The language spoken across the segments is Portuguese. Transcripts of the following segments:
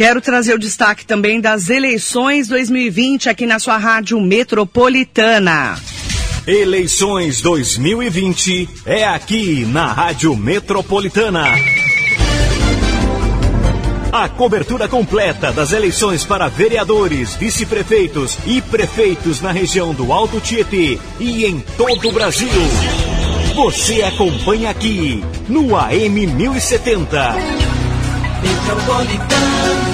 Quero trazer o destaque também das eleições 2020 aqui na sua rádio metropolitana. Eleições 2020 é aqui na Rádio Metropolitana. A cobertura completa das eleições para vereadores, vice-prefeitos e prefeitos na região do Alto Tietê e em todo o Brasil. Você acompanha aqui no AM 1070. Metropolitana.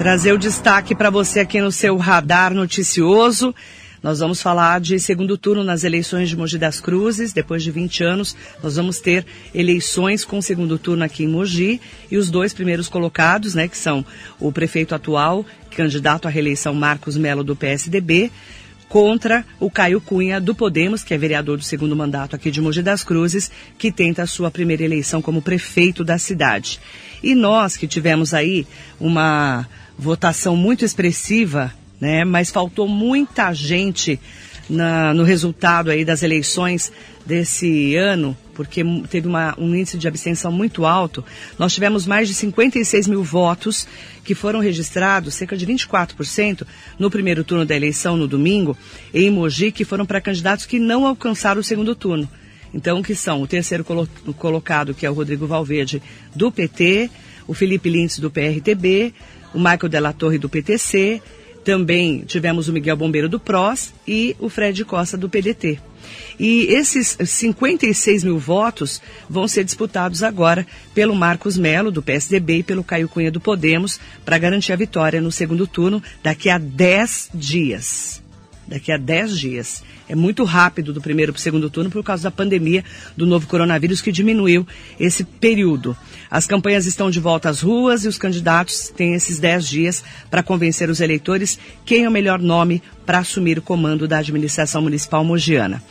Trazer o destaque para você aqui no seu radar noticioso. Nós vamos falar de segundo turno nas eleições de Mogi das Cruzes. Depois de 20 anos, nós vamos ter eleições com segundo turno aqui em Mogi. E os dois primeiros colocados, né, que são o prefeito atual, candidato à reeleição Marcos Melo do PSDB, contra o Caio Cunha do Podemos, que é vereador do segundo mandato aqui de Mogi das Cruzes, que tenta a sua primeira eleição como prefeito da cidade. E nós que tivemos aí uma votação muito expressiva né? Mas faltou muita gente na, no resultado aí das eleições desse ano, porque teve uma, um índice de abstenção muito alto. Nós tivemos mais de 56 mil votos que foram registrados, cerca de 24%, no primeiro turno da eleição, no domingo, em Mogi, que foram para candidatos que não alcançaram o segundo turno. Então, que são o terceiro colo colocado, que é o Rodrigo Valverde, do PT, o Felipe Lintz, do PRTB, o Michael Della Torre, do PTC, também tivemos o Miguel Bombeiro do PROS e o Fred Costa do PDT. E esses 56 mil votos vão ser disputados agora pelo Marcos Melo, do PSDB, e pelo Caio Cunha do Podemos, para garantir a vitória no segundo turno daqui a 10 dias. Daqui a 10 dias. É muito rápido do primeiro para o segundo turno por causa da pandemia do novo coronavírus que diminuiu esse período. As campanhas estão de volta às ruas e os candidatos têm esses 10 dias para convencer os eleitores quem é o melhor nome para assumir o comando da administração municipal mogiana.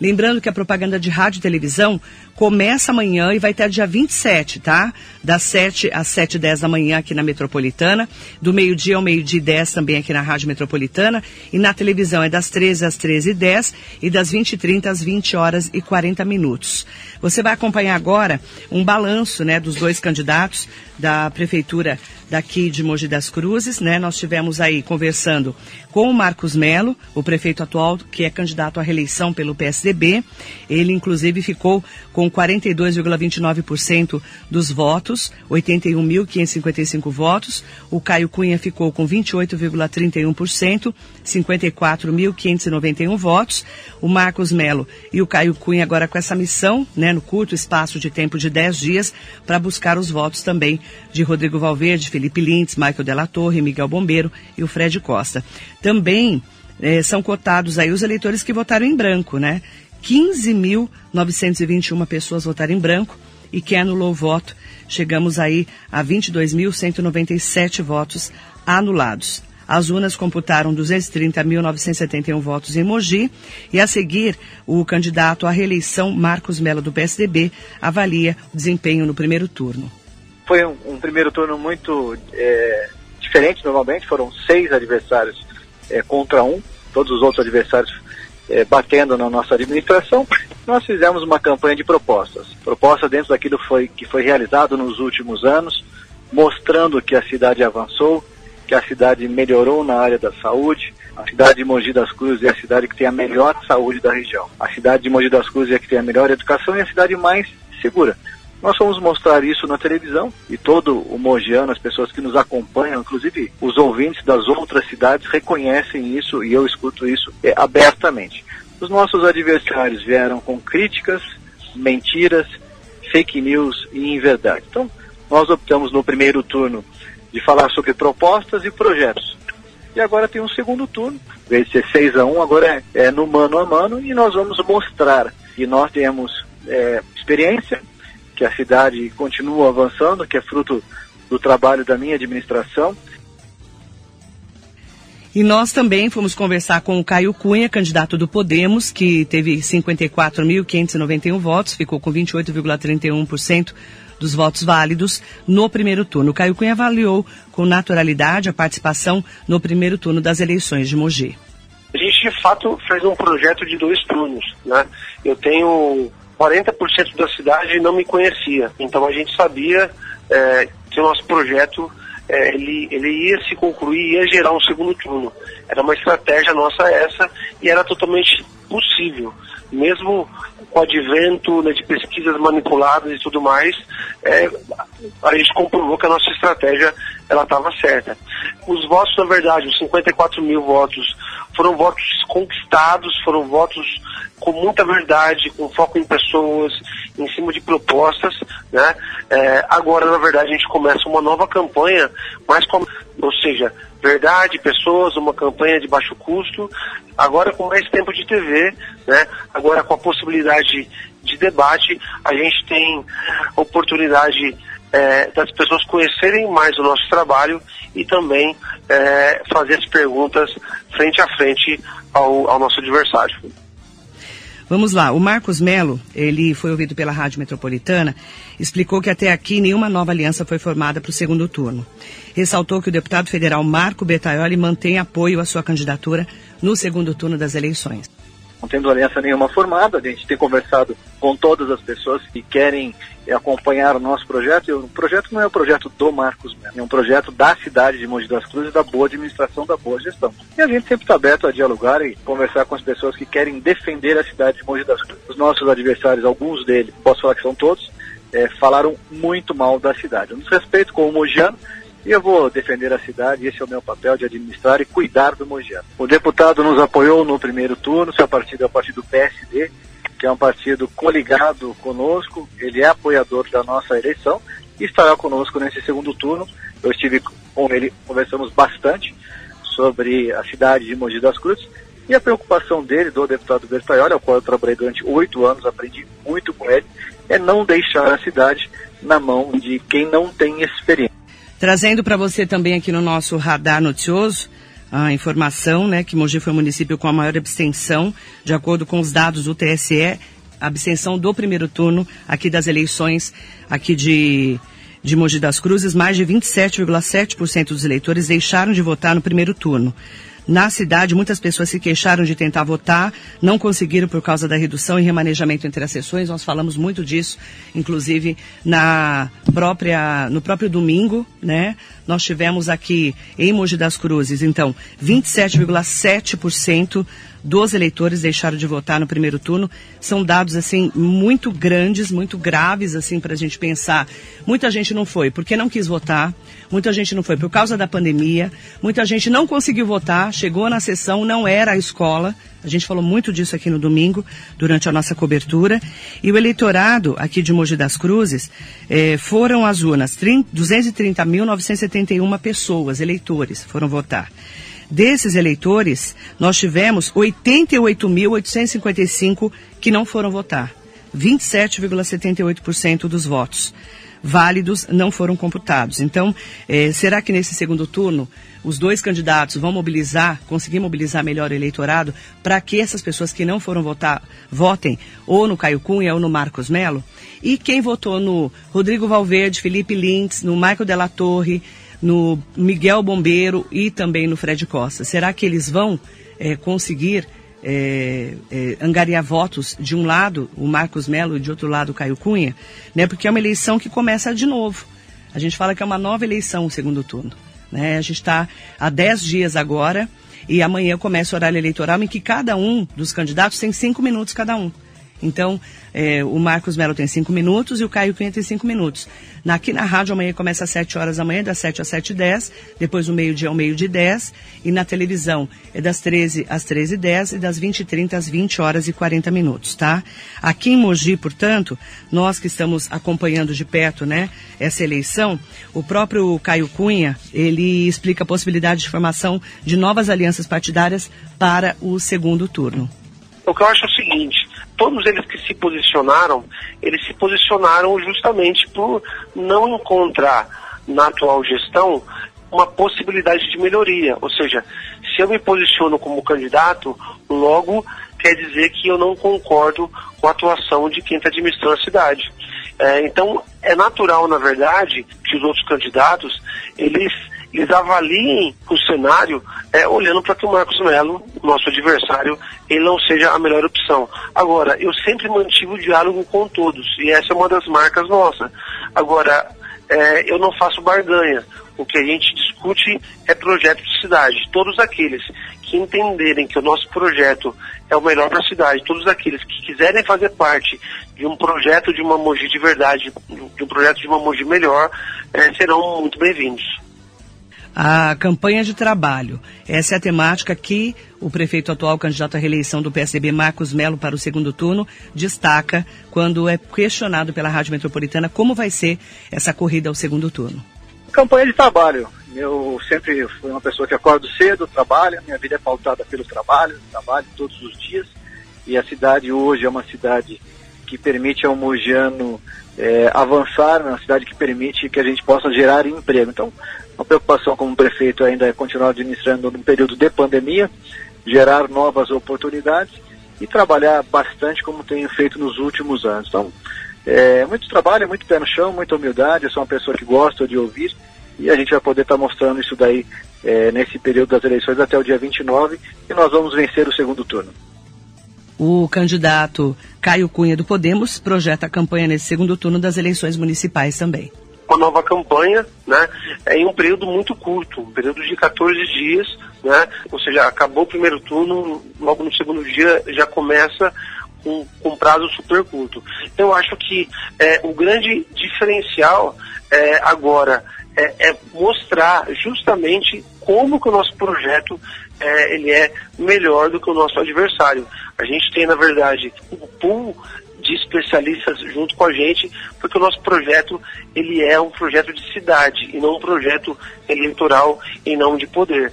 Lembrando que a propaganda de rádio e televisão começa amanhã e vai até dia 27, tá? Das 7 às 7 e 10 da manhã aqui na Metropolitana, do meio-dia ao meio-dia e 10 também aqui na Rádio Metropolitana, e na televisão é das 13 às 13 e 10 e das 20 e 30 às 20 horas e 40 minutos. Você vai acompanhar agora um balanço, né, dos dois candidatos da Prefeitura daqui de Mogi das Cruzes, né? Nós tivemos aí conversando com o Marcos Melo, o prefeito atual, que é candidato à reeleição pelo PSDB. Ele, inclusive, ficou com 42,29% dos votos, 81.555 votos. O Caio Cunha ficou com 28,31%, 54.591 votos. O Marcos Melo e o Caio Cunha agora com essa missão, né, no curto espaço de tempo de 10 dias, para buscar os votos também de Rodrigo Valverde, Felipe Lintz, Michael Della Torre, Miguel Bombeiro e o Fred Costa. Também eh, são cotados aí os eleitores que votaram em branco, né? 15.921 pessoas votaram em branco e quem anulou o voto, chegamos aí a 22.197 votos anulados. As urnas computaram 230.971 votos em Mogi e a seguir o candidato à reeleição Marcos Mello do PSDB avalia o desempenho no primeiro turno. Foi um, um primeiro turno muito é, diferente normalmente, foram seis adversários é, contra um, todos os outros adversários é, batendo na nossa administração. Nós fizemos uma campanha de propostas, propostas dentro daquilo foi, que foi realizado nos últimos anos, mostrando que a cidade avançou, que a cidade melhorou na área da saúde. A cidade de Mogi das Cruzes é a cidade que tem a melhor saúde da região. A cidade de Mogi das Cruzes é a que tem a melhor educação e a cidade mais segura. Nós vamos mostrar isso na televisão e todo o mogiano, as pessoas que nos acompanham, inclusive os ouvintes das outras cidades, reconhecem isso e eu escuto isso é, abertamente. Os nossos adversários vieram com críticas, mentiras, fake news e inverdade. Então, nós optamos no primeiro turno de falar sobre propostas e projetos. E agora tem um segundo turno, em vez de ser 6 a 1, agora é, é, no mano a mano, e nós vamos mostrar que nós temos é, experiência, que a cidade continua avançando, que é fruto do trabalho da minha administração. E nós também fomos conversar com o Caio Cunha, candidato do Podemos, que teve 54.591 votos, ficou com 28,31% dos votos válidos no primeiro turno. O Caio Cunha avaliou com naturalidade a participação no primeiro turno das eleições de Mogi. A gente, de fato, fez um projeto de dois turnos. Né? Eu tenho 40% da cidade não me conhecia, então a gente sabia é, que o nosso projeto é, ele, ele ia se concluir, ia gerar um segundo turno. Era uma estratégia nossa essa e era totalmente possível. Mesmo com o advento né, de pesquisas manipuladas e tudo mais, é, a gente comprovou que a nossa estratégia ela estava certa. Os votos, na verdade, os 54 mil votos, foram votos conquistados, foram votos com muita verdade, com foco em pessoas, em cima de propostas, né? É, agora, na verdade, a gente começa uma nova campanha, mais com, ou seja, verdade, pessoas, uma campanha de baixo custo, agora com mais tempo de TV, né? Agora com a possibilidade de debate, a gente tem oportunidade é, das pessoas conhecerem mais o nosso trabalho e também é, fazer as perguntas frente a frente ao, ao nosso adversário. Vamos lá, o Marcos Melo, ele foi ouvido pela Rádio Metropolitana, explicou que até aqui nenhuma nova aliança foi formada para o segundo turno. Ressaltou que o deputado federal Marco Betaioli mantém apoio à sua candidatura no segundo turno das eleições não tendo aliança nenhuma formada, a gente tem conversado com todas as pessoas que querem acompanhar o nosso projeto. E o projeto não é o projeto do Marcos é um projeto da cidade de Mogi das Cruzes, da boa administração, da boa gestão. E a gente sempre está aberto a dialogar e conversar com as pessoas que querem defender a cidade de Mogi das Cruzes. Os nossos adversários, alguns deles, posso falar que são todos, é, falaram muito mal da cidade. Eu nos respeito como mogiano, e eu vou defender a cidade, esse é o meu papel de administrar e cuidar do Mogiano. O deputado nos apoiou no primeiro turno, seu partido é o partido PSD, que é um partido coligado conosco, ele é apoiador da nossa eleição e estará conosco nesse segundo turno. Eu estive com ele, conversamos bastante sobre a cidade de Mogi das Cruzes e a preocupação dele, do deputado Bertaioli, ao qual eu trabalhei durante oito anos, aprendi muito com ele, é não deixar a cidade na mão de quem não tem experiência. Trazendo para você também aqui no nosso radar noticioso a informação, né, que Mogi foi o município com a maior abstenção, de acordo com os dados do TSE, abstenção do primeiro turno aqui das eleições aqui de de Mogi das Cruzes, mais de 27,7% dos eleitores deixaram de votar no primeiro turno. Na cidade, muitas pessoas se queixaram de tentar votar, não conseguiram por causa da redução e remanejamento entre as sessões. Nós falamos muito disso, inclusive na própria, no próprio domingo, né? Nós tivemos aqui em Mogi das Cruzes, então, 27,7% dos eleitores deixaram de votar no primeiro turno. São dados, assim, muito grandes, muito graves, assim, para a gente pensar. Muita gente não foi porque não quis votar, muita gente não foi por causa da pandemia, muita gente não conseguiu votar, chegou na sessão, não era a escola. A gente falou muito disso aqui no domingo, durante a nossa cobertura. E o eleitorado aqui de Mogi das Cruzes eh, foram às urnas 230.971 pessoas, eleitores, foram votar. Desses eleitores, nós tivemos 88.855 que não foram votar. 27,78% dos votos válidos não foram computados. Então, eh, será que nesse segundo turno os dois candidatos vão mobilizar, conseguir mobilizar melhor o eleitorado para que essas pessoas que não foram votar votem ou no Caio Cunha ou no Marcos Melo? E quem votou no Rodrigo Valverde, Felipe Lintz, no Michael Della Torre, no Miguel Bombeiro e também no Fred Costa. Será que eles vão é, conseguir é, é, angariar votos de um lado, o Marcos Melo, e de outro lado, o Caio Cunha? Né? Porque é uma eleição que começa de novo. A gente fala que é uma nova eleição, o segundo turno. Né? A gente está há 10 dias agora e amanhã começa o horário eleitoral em que cada um dos candidatos tem cinco minutos cada um. Então, é, o Marcos Melo tem cinco minutos e o Caio Cunha tem cinco minutos. Na, aqui na rádio amanhã começa às 7 horas da manhã, das 7 às 7 e 10, depois o meio-dia ao meio-dia 10, e na televisão é das 13 às 13 e 10 e das 20 e 30 às 20 horas e 40 minutos, tá? Aqui em Mogi, portanto, nós que estamos acompanhando de perto, né, essa eleição, o próprio Caio Cunha, ele explica a possibilidade de formação de novas alianças partidárias para o segundo turno. O que eu acho é o seguinte, todos eles que se posicionaram, eles se posicionaram justamente por não encontrar na atual gestão uma possibilidade de melhoria. Ou seja, se eu me posiciono como candidato, logo quer dizer que eu não concordo com a atuação de quem está administrando a cidade. É, então, é natural, na verdade, que os outros candidatos, eles eles avaliem o cenário é, olhando para que o Marcos Melo, nosso adversário, ele não seja a melhor opção. Agora, eu sempre mantive o diálogo com todos, e essa é uma das marcas nossas. Agora, é, eu não faço barganha. O que a gente discute é projeto de cidade. Todos aqueles que entenderem que o nosso projeto é o melhor para a cidade, todos aqueles que quiserem fazer parte de um projeto de uma Mogi de verdade, de um projeto de uma Mogi melhor, é, serão muito bem-vindos a campanha de trabalho. Essa é a temática que o prefeito atual, candidato à reeleição do PSDB, Marcos Melo, para o segundo turno, destaca quando é questionado pela Rádio Metropolitana como vai ser essa corrida ao segundo turno. Campanha de trabalho. Eu sempre fui uma pessoa que acordo cedo, trabalho, minha vida é pautada pelo trabalho, trabalho todos os dias. E a cidade hoje é uma cidade que permite ao mogiano é, avançar, uma cidade que permite que a gente possa gerar emprego. Então, a preocupação como prefeito ainda é continuar administrando num período de pandemia, gerar novas oportunidades e trabalhar bastante como tenho feito nos últimos anos. Então, é muito trabalho, muito pé no chão, muita humildade. Eu sou uma pessoa que gosta de ouvir e a gente vai poder estar tá mostrando isso daí é, nesse período das eleições até o dia 29 e nós vamos vencer o segundo turno. O candidato Caio Cunha do Podemos projeta a campanha nesse segundo turno das eleições municipais também uma nova campanha, né, em um período muito curto, um período de 14 dias, né, ou seja, acabou o primeiro turno, logo no segundo dia já começa com, com prazo super curto. Eu acho que é, o grande diferencial é, agora é, é, mostrar justamente como que o nosso projeto é, ele é melhor do que o nosso adversário. A gente tem, na verdade, um pool de especialistas junto com a gente, porque o nosso projeto ele é um projeto de cidade e não um projeto eleitoral em nome de poder.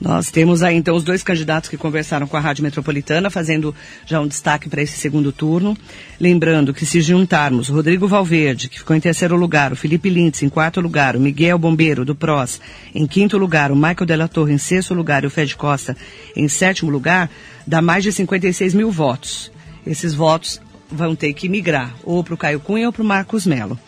Nós temos aí então os dois candidatos que conversaram com a Rádio Metropolitana, fazendo já um destaque para esse segundo turno. Lembrando que se juntarmos Rodrigo Valverde, que ficou em terceiro lugar, o Felipe Lintz em quarto lugar, o Miguel Bombeiro do PROS em quinto lugar, o Michael Della Torre em sexto lugar e o Fed Costa em sétimo lugar, dá mais de 56 mil votos esses votos vão ter que migrar ou para o Caio Cunha ou para o Marcos Melo.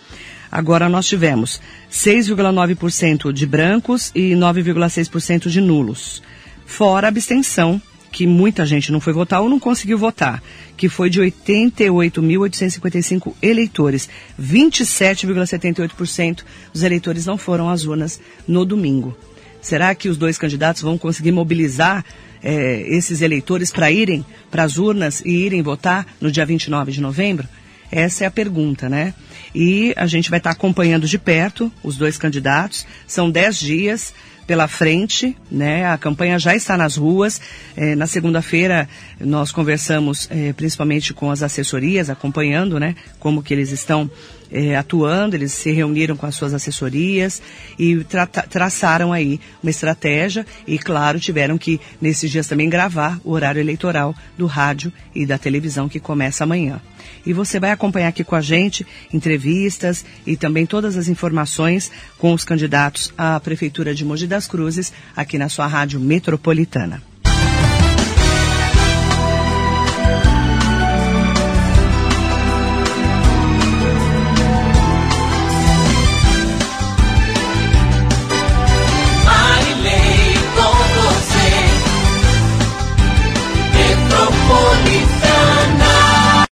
Agora nós tivemos 6,9% de brancos e 9,6% de nulos. Fora a abstenção, que muita gente não foi votar ou não conseguiu votar, que foi de 88.855 eleitores. 27,78% dos eleitores não foram às urnas no domingo. Será que os dois candidatos vão conseguir mobilizar é, esses eleitores para irem para as urnas e irem votar no dia 29 de novembro? Essa é a pergunta, né? E a gente vai estar acompanhando de perto os dois candidatos. São dez dias pela frente, né? A campanha já está nas ruas. É, na segunda-feira nós conversamos é, principalmente com as assessorias, acompanhando, né? Como que eles estão é, atuando, eles se reuniram com as suas assessorias e tra traçaram aí uma estratégia e, claro, tiveram que, nesses dias também, gravar o horário eleitoral do rádio e da televisão que começa amanhã. E você vai acompanhar aqui com a gente entrevistas e também todas as informações com os candidatos à Prefeitura de Mogi das Cruzes aqui na sua rádio metropolitana.